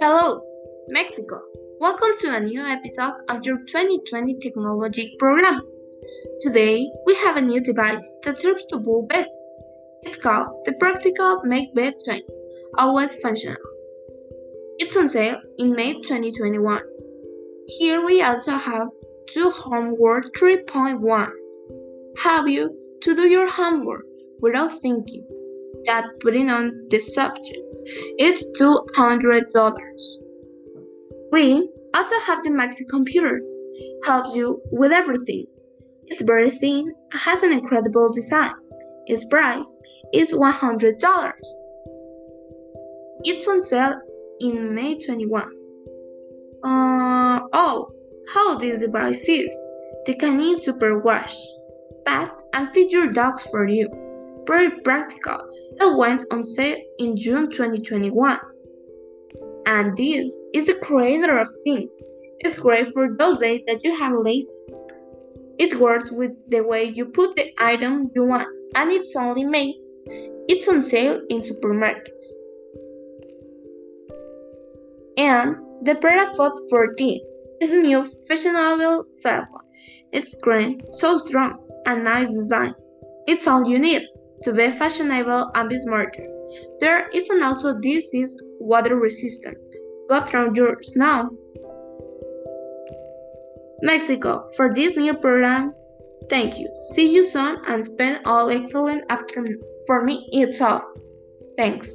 Hello, Mexico. Welcome to a new episode of your 2020 technology program. Today, we have a new device that serves to build beds. It's called the Practical Make Bed 20, always functional. It's on sale in May 2021. Here we also have two homework 3.1. Have you to do your homework without thinking that putting on the subject is $200. We also have the Maxi computer. Helps you with everything. It's very thin has an incredible design. Its price is $100. It's on sale in May 21. Uh, oh, how this device is. The Canine Super Wash. Pat and feed your dogs for you. Very practical. It went on sale in June 2021. And this is the creator of things. It's great for those days that you have lazy. It works with the way you put the item you want, and it's only made. It's on sale in supermarkets. And the Peraphone 14 is a new fashionable cell phone. It's green, so strong, and nice design. It's all you need to be fashionable and be smarter. There isn't also this is water resistant. Go through yours now. Mexico, for this new program, thank you. See you soon and spend all excellent afternoon. For me, it's all. Thanks.